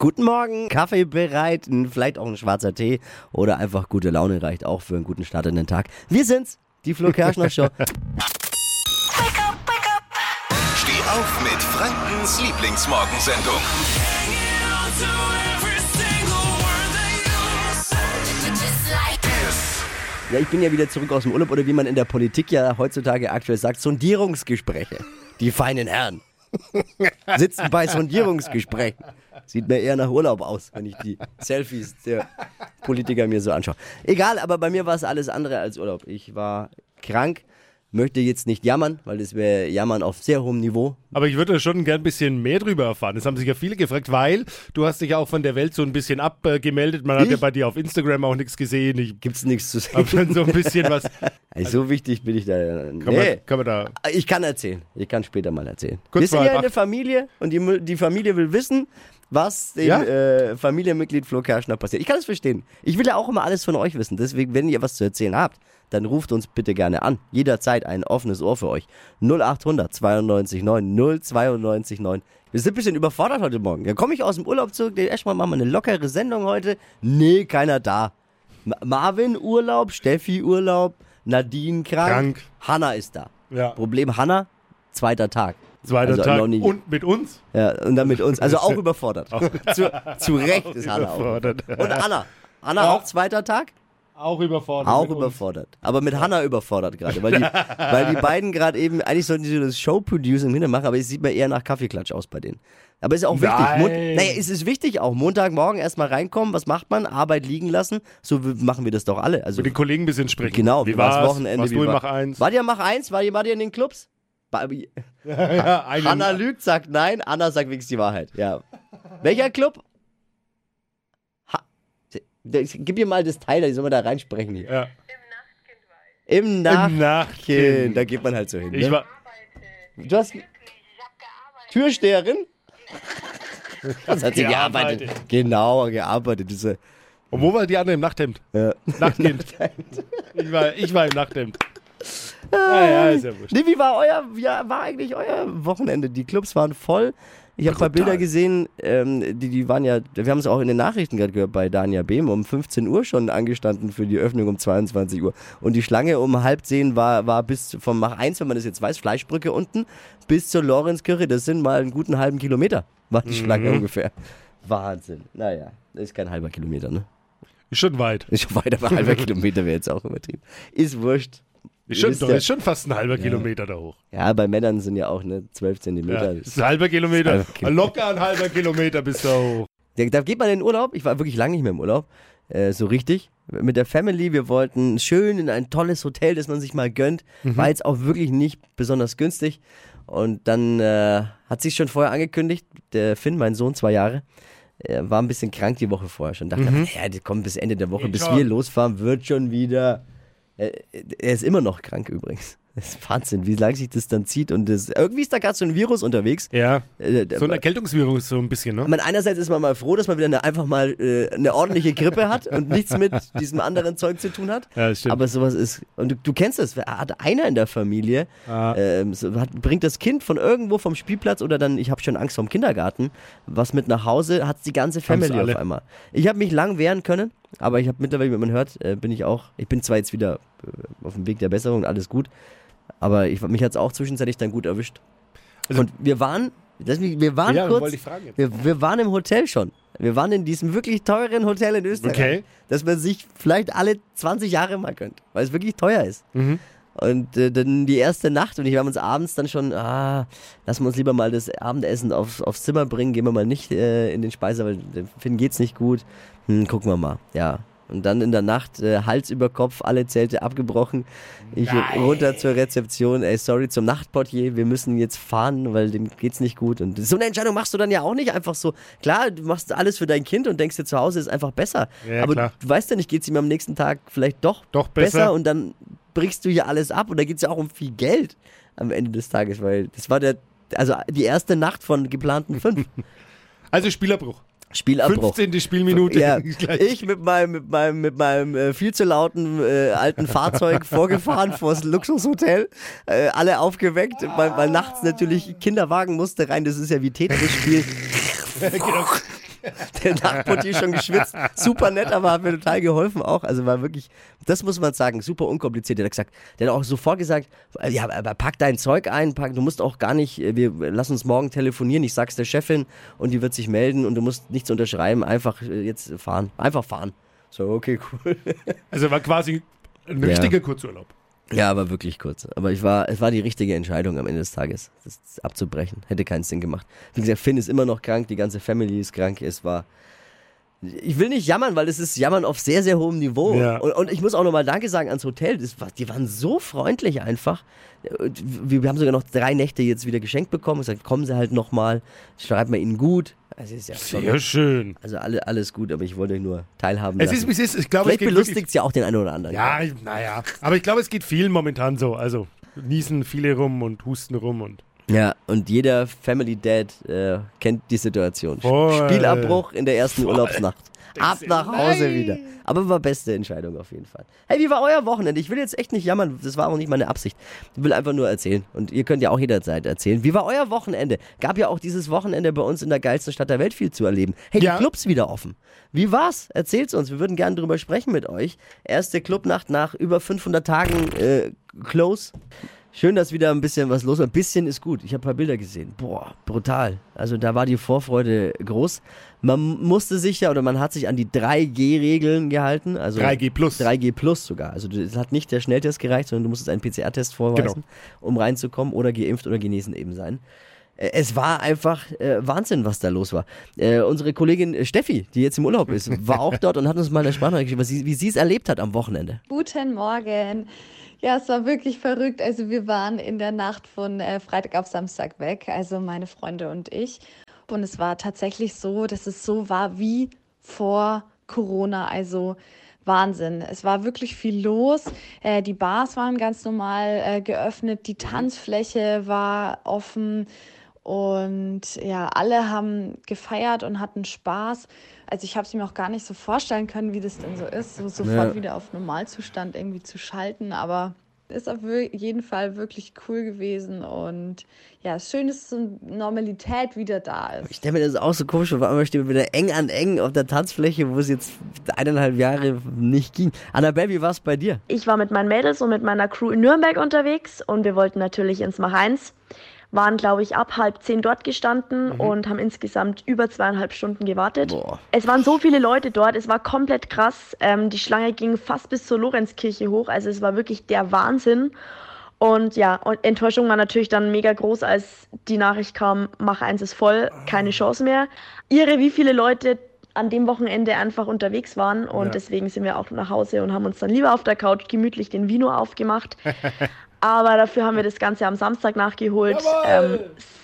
Guten Morgen, Kaffee bereit, vielleicht auch ein schwarzer Tee oder einfach gute Laune reicht auch für einen guten Start in den Tag. Wir sind's, die Flo Kerschner Show. Steh auf mit Frankens Lieblingsmorgensendung. Ja, ich bin ja wieder zurück aus dem Urlaub oder wie man in der Politik ja heutzutage aktuell sagt, Sondierungsgespräche. Die feinen Herren sitzen bei Sondierungsgesprächen. Sieht mir eher nach Urlaub aus, wenn ich die Selfies der Politiker mir so anschaue. Egal, aber bei mir war es alles andere als Urlaub. Ich war krank, möchte jetzt nicht jammern, weil das wäre Jammern auf sehr hohem Niveau. Aber ich würde schon gern ein bisschen mehr drüber erfahren. Das haben sich ja viele gefragt, weil du hast dich ja auch von der Welt so ein bisschen abgemeldet. Man hat Ich? ja bei dir auf Instagram auch nichts gesehen. Ich Gibt's nichts zu habe sagen. schon so ein bisschen was. Also so wichtig bin ich da. Kann, Nee. man, kann man da. Ich kann erzählen. Ich kann später mal erzählen. Kurz Wir sind ja eine. Familie und die, die Familie will wissen, was dem Ja? äh, Familienmitglied Flo Kerschner passiert. Ich kann es verstehen. Ich will ja auch immer alles von euch wissen. Deswegen, wenn ihr was zu erzählen habt, dann ruft uns bitte gerne an. Jederzeit ein offenes Ohr für euch. 0800 92 9 092 9. Wir sind ein bisschen überfordert heute Morgen. Da komme ich aus dem Urlaub zurück. Erstmal machen wir eine lockere Sendung heute. Nee, keiner da. Ma Marvin Urlaub, Steffi Urlaub, Nadine krank. Krank. Hanna ist da. Ja. Problem Hanna, zweiter Tag. Zweiter Also Tag. nie. Und mit uns? Ja, und dann mit uns. Also auch überfordert. zu, zu Recht ist Hanna auch. Überfordert. Und Anna. Anna Ja. auch zweiter Tag? Auch überfordert. Auch mit uns. überfordert. Aber mit Hanna überfordert gerade. Weil die, weil die beiden gerade eben, eigentlich sollten die so das Show-Producing hinter machen, aber es sieht mir eher nach Kaffeeklatsch aus bei denen. Aber ist auch wichtig. Nein. Mon naja, es ist wichtig auch. Montagmorgen erstmal reinkommen. Was macht man? Arbeit liegen lassen. So machen wir das doch alle. Also, Mit den Kollegen ein bisschen sprechen. genau. Wie war's war's? Wochenende? Warst wie du war- Mach 1? Wart ihr Mach 1? Wart ihr, wart ihr in den Clubs? Ja, einen, Hanna lügt, sagt nein, Anna sagt wenigstens die Wahrheit. Ja. Welcher Club? Ha Gib ihr mal das Teil, die soll man da reinsprechen hier. ja. Im Nachtkind. Im Nachtkind. Da geht man halt so hin. Ich Ne? war, Du hast Türsteherin? Das hat sie Gearbeitet. gearbeitet. Genau, gearbeitet. Diese, und wo war die andere im Nachthemd? ja. Nachtkind. ich, war, ich war im Nachthemd. Ah, ja, ist ja wurscht. Nee, wie war euer, wie war eigentlich euer Wochenende? Die Clubs waren voll. Ich habe ein paar. Bilder gesehen, ähm, die, die waren ja, wir haben es auch in den Nachrichten gerade gehört, bei Dania Behm um 15 Uhr schon angestanden für die Öffnung um 22 Uhr. Und die Schlange um halb zehn war, war bis vom Mach 1, wenn man das jetzt weiß, Fleischbrücke unten, bis zur Lorenzkirche. Das sind mal einen guten halben Kilometer, war die Schlange ungefähr. Wahnsinn. Naja, das ist kein halber Kilometer, ne? Ist schon weit. Ist schon weiter, aber halber Kilometer wäre jetzt auch übertrieben. Ist wurscht. Ist schon, doch, ja- ist schon fast ein halber Kilometer da hoch. Ja, bei Männern sind ja auch ne, 12 Zentimeter. Ja, ist ein halber Kilometer. halber Kilometer. Locker ein halber Kilometer bis da hoch. Da, da geht man in den Urlaub. Ich war wirklich lange nicht mehr im Urlaub. Äh, so richtig. Mit der Family. Wir wollten schön in ein tolles Hotel, das man sich mal gönnt. War jetzt auch wirklich nicht besonders günstig. Und dann äh, hat sich schon vorher angekündigt, der Finn, mein Sohn, zwei Jahre, er war ein bisschen krank die Woche vorher schon. Dachte, ja, die kommen bis Ende der Woche, Geht bis schon. wir losfahren, wird schon wieder. Er, er ist immer noch krank übrigens. Das ist Wahnsinn, wie lange sich das dann zieht. Und das, irgendwie ist da gerade so ein Virus unterwegs. Ja. Äh, So ein Erkältungsvirus so ein bisschen, ne? meine, einerseits ist man mal froh, dass man wieder eine, einfach mal äh, eine ordentliche Grippe hat und nichts mit diesem anderen Zeug zu tun hat. Ja, das stimmt. Aber sowas ist, und du, du kennst es, hat einer in der Familie, Ah. ähm, so, hat, bringt das Kind von irgendwo vom Spielplatz oder dann, ich habe schon Angst vom Kindergarten, was mit nach Hause, hat die ganze Family auf einmal. Ich habe mich lang wehren können, aber ich habe mittlerweile, wie man hört, äh, bin ich auch, ich bin zwar jetzt wieder äh, auf dem Weg der Besserung, alles gut, aber ich, mich hat es auch zwischenzeitlich dann gut erwischt. Also- und wir waren, das, wir waren ja, kurz, wir, wir waren im Hotel schon. Wir waren in diesem wirklich teuren Hotel in Österreich. Okay. Dass man sich vielleicht alle 20 Jahre mal gönnt, weil es wirklich teuer ist. Mhm. Und äh, dann die erste Nacht und ich haben uns abends dann schon, ah, lassen wir uns lieber mal das Abendessen aufs, aufs Zimmer bringen, gehen wir mal nicht äh, in den Speiser, weil dem Finn geht's nicht gut. Hm, gucken wir mal, ja. Und dann in der Nacht äh, Hals über Kopf, alle Zelte abgebrochen. Ich runter zur Rezeption, ey, sorry, zum Nachtportier, wir müssen jetzt fahren, weil dem geht's nicht gut. Und so eine Entscheidung machst du dann ja auch nicht einfach so. Klar, du machst alles für dein Kind und denkst dir zu Hause ist einfach besser. Ja, Aber klar. du weißt ja nicht, geht's ihm am nächsten Tag vielleicht doch, Doch besser. und dann brichst du hier alles ab und da geht's ja auch um viel Geld am Ende des Tages, weil das war der, also die erste Nacht von geplanten fünf. Also Spielerbruch. Spielabbruch. 15. Spielminute. Ja, ich mit meinem, mit meinem, mit meinem äh, viel zu lauten äh, alten Fahrzeug vorgefahren vors Luxushotel, äh, alle aufgeweckt, weil, weil nachts natürlich Kinderwagen musste rein, das ist ja wie Tetris-Spiel. genau. Der Nachtportier schon geschwitzt. Super nett, aber hat mir total geholfen auch. Also war wirklich, das muss man sagen, super unkompliziert. Der hat gesagt, der hat auch sofort gesagt, ja, aber pack dein Zeug ein, pack, du musst auch gar nicht, wir lass uns morgen telefonieren, ich sag's der Chefin und die wird sich melden und du musst nichts unterschreiben, einfach äh, jetzt fahren. Einfach fahren. So, okay, cool. Also war quasi ein Ja. richtiger Kurzurlaub. Ja, aber wirklich kurz. Aber ich war, es war die richtige Entscheidung am Ende des Tages, das abzubrechen. Hätte keinen Sinn gemacht. Wie gesagt, Finn ist immer noch krank, die ganze Family ist krank. Es war. Ich will nicht jammern, weil es ist Jammern auf sehr, sehr hohem Niveau. Ja. Und, und ich muss auch nochmal Danke sagen ans Hotel. Das die waren so freundlich einfach. Wir, wir haben sogar noch drei Nächte jetzt wieder geschenkt bekommen. Ich gesagt, kommen Sie halt nochmal, schreibt man Ihnen gut. Also, ist ja Sehr schön. also alle, alles gut, aber ich wollte euch nur teilhaben Es lassen. ist, es ist. Ich glaube, Vielleicht belustigt es ja auch den einen oder anderen. Ja, naja. Aber ich glaube, es geht vielen momentan so. Also niesen viele rum und husten rum und. Ja, und jeder Family Dad äh, kennt die Situation. Voll. Spielabbruch in der ersten Urlaubsnacht. Ab nach Hause wieder. Aber war beste Entscheidung auf jeden Fall. Hey, wie war euer Wochenende? Ich will jetzt echt nicht jammern, das war auch nicht meine Absicht. Ich will einfach nur erzählen. Und ihr könnt ja auch jederzeit erzählen. Wie war euer Wochenende? Gab ja auch dieses Wochenende bei uns in der geilsten Stadt der Welt viel zu erleben. Hey, Ja. die Clubs wieder offen. Wie war's? Erzählt's uns. Wir würden gerne drüber sprechen mit euch. Erste Clubnacht nach über 500 Tagen äh, Close. Schön, dass wieder ein bisschen was los war. Ein bisschen ist gut. Ich habe ein paar Bilder gesehen. Boah, brutal. Also da war die Vorfreude groß. Man musste sich ja oder man hat sich an die 3G-Regeln gehalten. Also 3G plus. 3G plus sogar. Also es hat nicht der Schnelltest gereicht, sondern du musstest einen PCR-Test vorweisen, Genau. um reinzukommen oder geimpft oder genesen eben sein. Äh, Es war einfach äh, Wahnsinn, was da los war. Äh, unsere Kollegin äh, Steffi, die jetzt im Urlaub ist, war auch dort und hat uns mal eine Sprachnachricht geschrieben, wie sie es erlebt hat am Wochenende. Guten Morgen. Ja, es war wirklich verrückt. Also wir waren in der Nacht von äh, Freitag auf Samstag weg, also meine Freunde und ich. Und es war tatsächlich so, dass es so war wie vor Corona. Also Wahnsinn. Es war wirklich viel los. Äh, die Bars waren ganz normal äh, geöffnet, die Tanzfläche war offen. Und ja, alle haben gefeiert und hatten Spaß. Also ich habe es mir auch gar nicht so vorstellen können, wie das denn so ist, so sofort Ja. wieder auf Normalzustand irgendwie zu schalten. Aber ist auf jeden Fall wirklich cool gewesen. Und ja, es ist schön, dass so Normalität wieder da ist. Ich stelle mir das auch so komisch vor, auf einmal stehen wir wieder eng an eng auf der Tanzfläche, wo es jetzt eineinhalb Jahre nicht ging. Annabelle, wie war es bei dir? Ich war mit meinen Mädels und mit meiner Crew in Nürnberg unterwegs und wir wollten natürlich ins Mach-1. Waren, glaube ich, ab halb zehn dort gestanden und haben insgesamt über zweieinhalb Stunden gewartet. Boah. Es waren so viele Leute dort, es war komplett krass. Ähm, die Schlange ging fast bis zur Lorenzkirche hoch, also es war wirklich der Wahnsinn. Und ja, Enttäuschung war natürlich dann mega groß, als die Nachricht kam, Mach 1 ist voll, keine Chance mehr. Irre, wie viele Leute an dem Wochenende einfach unterwegs waren und Ja. deswegen sind wir auch nach Hause und haben uns dann lieber auf der Couch gemütlich den Vino aufgemacht. Aber dafür haben wir das Ganze am Samstag nachgeholt, ähm,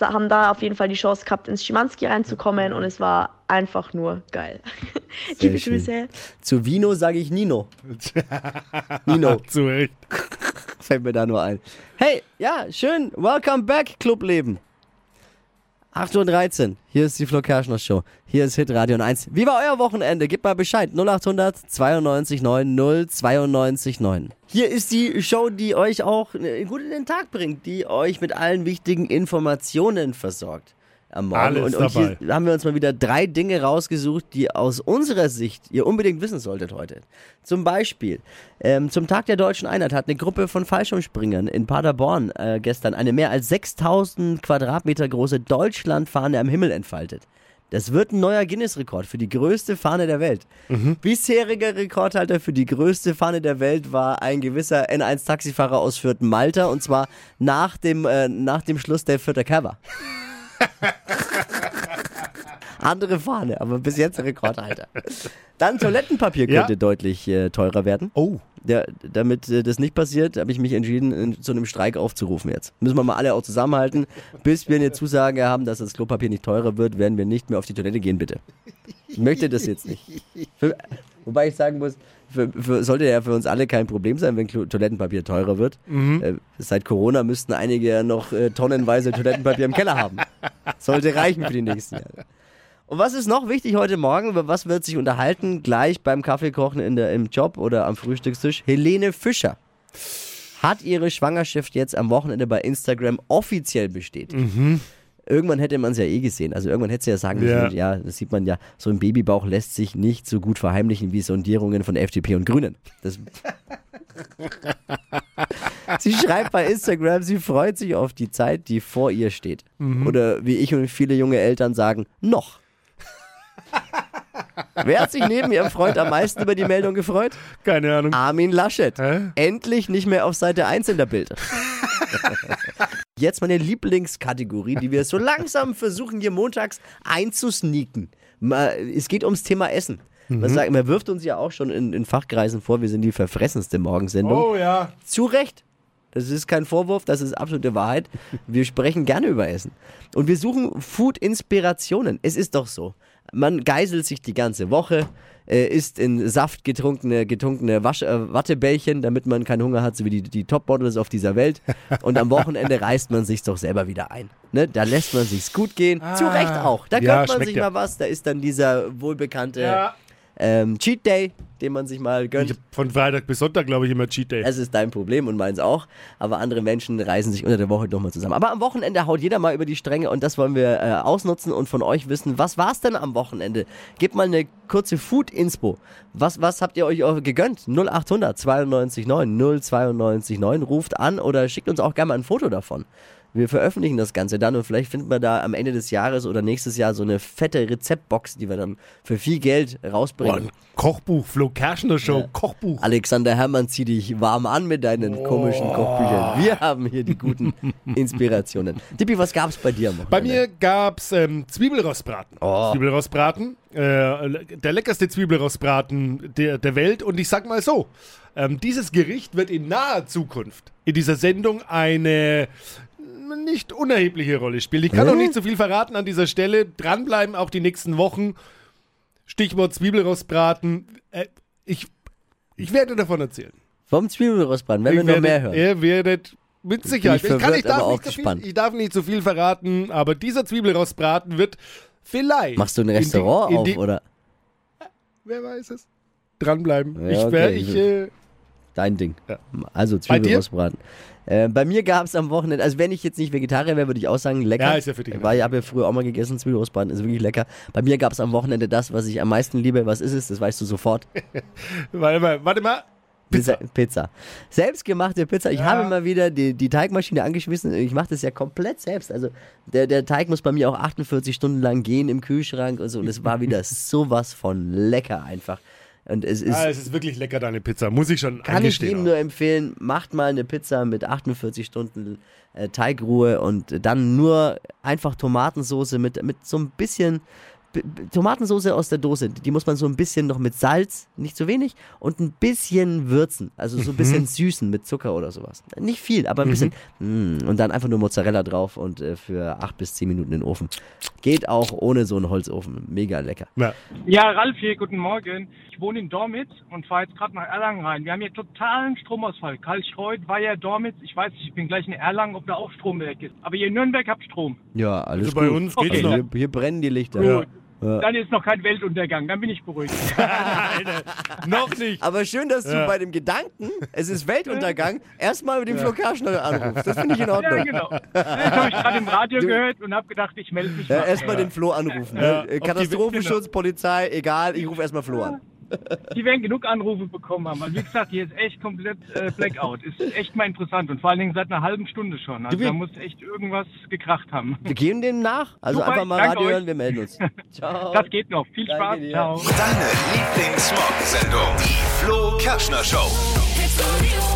haben da auf jeden Fall die Chance gehabt, ins Schimanski reinzukommen und es war einfach nur geil. Liebe. Grüße. Zu Vino sage ich Nino. Nino, Zu Recht. fällt mir da nur ein. Hey, ja, schön. Welcome back, Clubleben. 8.13 Uhr, hier ist die Flo Kerschner Show. Hier ist Hit Radio 1. Wie war euer Wochenende? Gebt mal Bescheid. 0800 92 9 092 9. Hier ist die Show, die euch auch gut in den Tag bringt, die euch mit allen wichtigen Informationen versorgt. Am Morgen. Alles und, und hier dabei. haben wir uns mal wieder drei Dinge rausgesucht, die aus unserer Sicht ihr unbedingt wissen solltet heute. Zum Beispiel, ähm, zum Tag der Deutschen Einheit hat eine Gruppe von Fallschirmspringern in Paderborn äh, gestern eine mehr als 6000 Quadratmeter große Deutschlandfahne am Himmel entfaltet. Das wird ein neuer Guinness-Rekord für die größte Fahne der Welt. Bisheriger Rekordhalter für die größte Fahne der Welt war ein gewisser N1-Taxifahrer aus Fürth Malta und zwar nach dem, äh, nach dem Schluss der Fürther Cover. Andere Fahne, aber bis jetzt Rekordhalter. Dann Toilettenpapier Ja. könnte deutlich äh, teurer werden. Oh. Ja, damit äh, das nicht passiert, habe ich mich entschieden, in, zu einem Streik aufzurufen jetzt. Müssen wir mal alle auch zusammenhalten. Bis wir eine Zusage haben, dass das Klopapier nicht teurer wird, werden wir nicht mehr auf die Toilette gehen, bitte. Ich möchte das jetzt nicht. Für, wobei ich sagen muss, für, für, sollte ja für uns alle kein Problem sein, wenn Toilettenpapier teurer wird. Äh, seit Corona müssten einige ja noch äh, tonnenweise Toilettenpapier im Keller haben. Sollte reichen für die nächsten Jahre. Und was ist noch wichtig heute Morgen? Über was wird sich unterhalten? Gleich beim Kaffeekochen in der, im Job oder am Frühstückstisch. Helene Fischer hat ihre Schwangerschaft jetzt am Wochenende bei Instagram offiziell bestätigt. Irgendwann hätte man es ja eh gesehen. Also irgendwann hätte sie ja sagen Ja. müssen, ja, das sieht man ja, so ein Babybauch lässt sich nicht so gut verheimlichen wie Sondierungen von FDP und Grünen. Das sie schreibt bei Instagram, sie freut sich auf die Zeit, die vor ihr steht. Oder wie ich und viele junge Eltern sagen, noch. Wer hat sich neben ihrem Freund am meisten über die Meldung gefreut? Keine Ahnung. Armin Laschet. Hä? Endlich nicht mehr auf Seite 1 in der Bild. Jetzt meine Lieblingskategorie, die wir so langsam versuchen, hier montags einzusneaken. Es geht ums Thema Essen. Mhm. Man, sagt, man wirft uns ja auch schon in, in Fachkreisen vor, wir sind die verfressenste Morgensendung. Oh ja. Zu Recht. Das ist kein Vorwurf, das ist absolute Wahrheit. Wir sprechen gerne über Essen. Und wir suchen Food-Inspirationen. Es ist doch so. Man geiselt sich die ganze Woche, äh, isst in Saft getrunkene, getrunkene Wasch, äh, Wattebällchen, damit man keinen Hunger hat, so wie die, die Top-Models auf dieser Welt. Und am Wochenende reißt man sich's doch selber wieder ein. Ne? Da lässt man sich's gut gehen. Zu Recht auch. Da Ah. Ja, gönnt man sich ja. mal was. Da ist dann dieser wohlbekannte Ja. Ähm, Cheat Day, den man sich mal gönnt. Ich hab von Freitag bis Sonntag, glaube ich, immer Cheat Day. Es ist dein Problem und meins auch. Aber andere Menschen reißen sich unter der Woche nochmal zusammen. Aber am Wochenende haut jeder mal über die Stränge und das wollen wir äh, ausnutzen und von euch wissen, was war es denn am Wochenende? Gebt mal eine kurze Food-Inspo. Was, was habt ihr euch gegönnt? 0800 92 9 092 9. Ruft an oder schickt uns auch gerne mal ein Foto davon. Wir veröffentlichen das Ganze dann und vielleicht finden wir da am Ende des Jahres oder nächstes Jahr so eine fette Rezeptbox, die wir dann für viel Geld Boah, rausbringen. ein Kochbuch, Flo Kerschner Show, Kochbuch. Alexander Herrmann, zieh dich warm an mit deinen komischen Kochbüchern. Wir haben hier die guten Inspirationen. Tippi, was gab's bei dir? am Bei mir gab's ähm, Zwiebelrostbraten. Oh. Zwiebelrostbraten, äh, der leckerste Zwiebelrostbraten der, der Welt. Und ich sag mal so, ähm, dieses Gericht wird in naher Zukunft in dieser Sendung eine nicht unerhebliche Rolle spielen. Ich kann noch nicht so viel verraten an dieser Stelle. Dranbleiben auch die nächsten Wochen. Stichwort Zwiebelrostbraten. Äh, ich, ich werde davon erzählen. Vom Zwiebelrostbraten, wenn wir Ich noch werde- mehr hören. Ihr werdet mit Sicherheit. Ich, kann, verwirrt, ich, darf auch nicht so viel, ich darf nicht so viel verraten, aber dieser Zwiebelrostbraten wird vielleicht. Machst du ein in die- Restaurant in auf, die, oder? Wer weiß es? Dranbleiben. Ja, ich okay. ich, äh, Dein Ding. Ja. Also? Zwiebelrostbraten. Äh, bei mir gab's am Wochenende, also wenn ich jetzt nicht Vegetarier wäre, würde ich auch sagen, lecker. Ja, ist ja für dich in Weil ich habe ja früher auch mal gegessen, Zwiebelrostbraten ist wirklich lecker. Bei mir gab's am Wochenende das, was ich am meisten liebe. Was ist es? Das weißt du sofort. warte mal, warte mal. Pizza. Pizza. Pizza. Selbstgemachte Pizza. Ich Ja. habe mal wieder die, die Teigmaschine angeschmissen. Ich mache das ja komplett selbst. Also der, der Teig muss bei mir auch 48 Stunden lang gehen im Kühlschrank und so. Und es war wieder sowas von lecker einfach. Und es ist, Ah, es ist wirklich lecker, deine Pizza. Muss ich schon kann ich jedem nur empfehlen, macht mal eine Pizza mit 48 Stunden äh, Teigruhe und dann nur einfach Tomatensoße mit, mit so ein bisschen Tomatensoße aus der Dose. Die muss man so ein bisschen noch mit Salz, nicht zu wenig, und ein bisschen würzen. Also so ein bisschen süßen mit Zucker oder sowas. Nicht viel, aber ein bisschen. Mm, und dann einfach nur Mozzarella drauf und äh, für 8 bis 10 Minuten in den Ofen. Geht auch ohne so einen Holzofen. Mega lecker. Ja. Ja, Ralf hier, guten Morgen. Ich wohne in Dormitz und fahre jetzt gerade nach Erlangen rein. Wir haben hier totalen Stromausfall. Kalchreuth, Weiher, Dormitz. Ich weiß nicht, ich bin gleich in Erlangen, ob da auch Strom weg ist. Aber hier in Nürnberg habt Strom. Ja, alles Also bei gut. uns geht's Okay. noch. Hier, hier brennen die Lichter. Gut. Ja. Dann ist noch kein Weltuntergang. Dann bin ich beruhigt. noch nicht. Aber schön, dass du Ja. bei dem Gedanken, es ist Weltuntergang, erstmal mit dem Flo Kerschner anrufst. Das finde ich in ja, Ordnung. genau. Das habe ich gerade im Radio Du- gehört und habe gedacht, ich melde mich Ja, mal. erstmal den Flo anrufen. Ja, ne? Äh, Katastrophenschutz, Polizei, egal, ich rufe erstmal Flo an. Die werden genug Anrufe bekommen haben. Also wie gesagt, hier ist echt komplett äh, Blackout. Ist echt mal interessant und vor allen Dingen seit einer halben Stunde schon. Also da muss echt irgendwas gekracht haben. Wir gehen dem nach. Also Super, einfach mal Radio euch. hören, wir melden uns. Ciao. Das geht noch. Viel Danke Spaß. dir. Ciao. Deine Lieblingsmorgensendung, die Flo Kerschner Show.